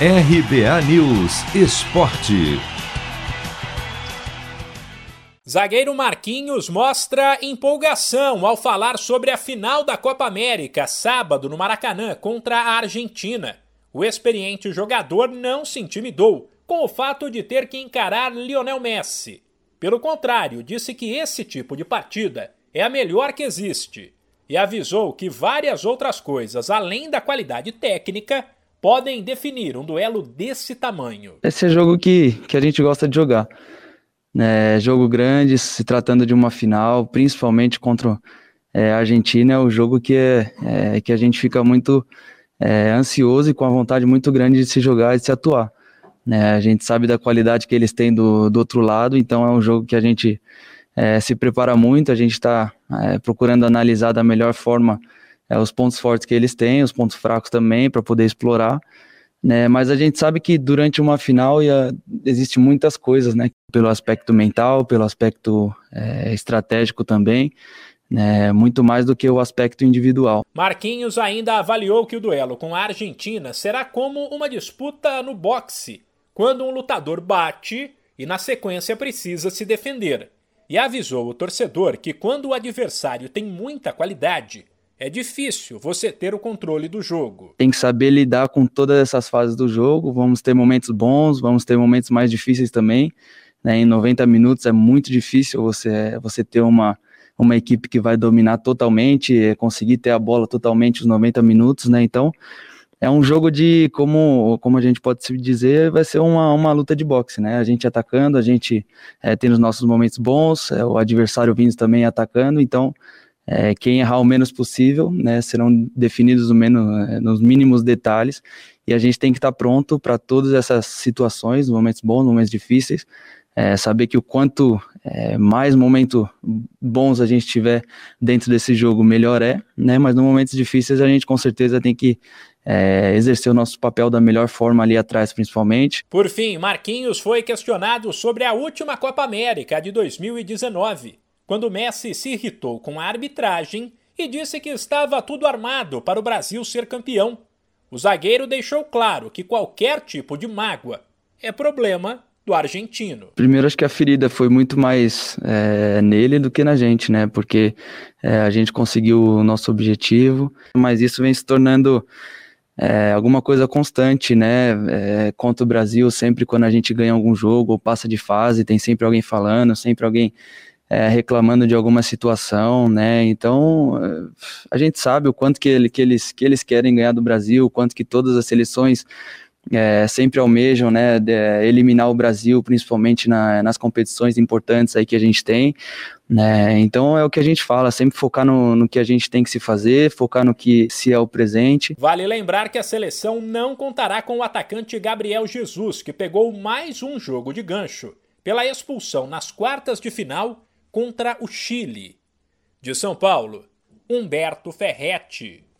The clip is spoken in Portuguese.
RBA News Esporte. Zagueiro Marquinhos mostra empolgação ao falar sobre a final da Copa América, sábado no Maracanã, contra a Argentina. O experiente jogador não se intimidou com o fato de ter que encarar Lionel Messi. Pelo contrário, disse que esse tipo de partida é a melhor que existe e avisou que várias outras coisas, além da qualidade técnica, podem definir um duelo desse tamanho. Esse é jogo que, que a gente gosta de jogar. É, jogo grande, se tratando de uma final, principalmente contra é, a Argentina, é o jogo que, é, é que a gente fica muito é, ansioso e com a vontade muito grande de se jogar e de se atuar. Né? A gente sabe da qualidade que eles têm do, do outro lado, então é um jogo que a gente é, se prepara muito, a gente está é, procurando analisar da melhor forma é, os pontos fortes que eles têm, os pontos fracos também, para poder explorar. Né? Mas a gente sabe que durante uma final ia, existe muitas coisas, né? pelo aspecto mental, pelo aspecto é, estratégico também. Né, muito mais do que o aspecto individual. Marquinhos ainda avaliou que o duelo com a Argentina será como uma disputa no boxe, quando um lutador bate e na sequência precisa se defender e avisou o torcedor que quando o adversário tem muita qualidade, é difícil você ter o controle do jogo. Tem que saber lidar com todas essas fases do jogo. Vamos ter momentos bons, vamos ter momentos mais difíceis também. Né? Em 90 minutos é muito difícil você, você ter uma, uma equipe que vai dominar totalmente, conseguir ter a bola totalmente os 90 minutos, né? Então, é um jogo de, como, como a gente pode dizer, vai ser uma, uma luta de boxe, né? A gente atacando, a gente é, tendo os nossos momentos bons, é, o adversário vindo também atacando, então é, quem errar o menos possível, né, serão definidos no menos, é, nos mínimos detalhes, e a gente tem que estar pronto para todas essas situações, momentos bons, momentos difíceis, é, saber que o quanto é, mais momentos bons a gente tiver dentro desse jogo, melhor é, né? Mas nos momentos difíceis a gente com certeza tem que é, exercer o nosso papel da melhor forma ali atrás, principalmente. Por fim, Marquinhos foi questionado sobre a última Copa América de 2019, quando Messi se irritou com a arbitragem e disse que estava tudo armado para o Brasil ser campeão. O zagueiro deixou claro que qualquer tipo de mágoa é problema do argentino. Primeiro, acho que a ferida foi muito mais é, nele do que na gente, né? Porque é, a gente conseguiu o nosso objetivo, mas isso vem se tornando é, alguma coisa constante, né? É, contra o Brasil, sempre quando a gente ganha algum jogo ou passa de fase, tem sempre alguém falando, sempre alguém é, reclamando de alguma situação, né? Então é, a gente sabe o quanto que, ele, que, eles, que eles querem ganhar do Brasil, o quanto que todas as seleções é, sempre almejam né, de, eliminar o Brasil, principalmente na, nas competições importantes aí que a gente tem. Né? Então é o que a gente fala, sempre focar no, no que a gente tem que se fazer, focar no que se é o presente. Vale lembrar que a seleção não contará com o atacante Gabriel Jesus, que pegou mais um jogo de gancho pela expulsão nas quartas de final contra o Chile. De São Paulo, Humberto Ferretti.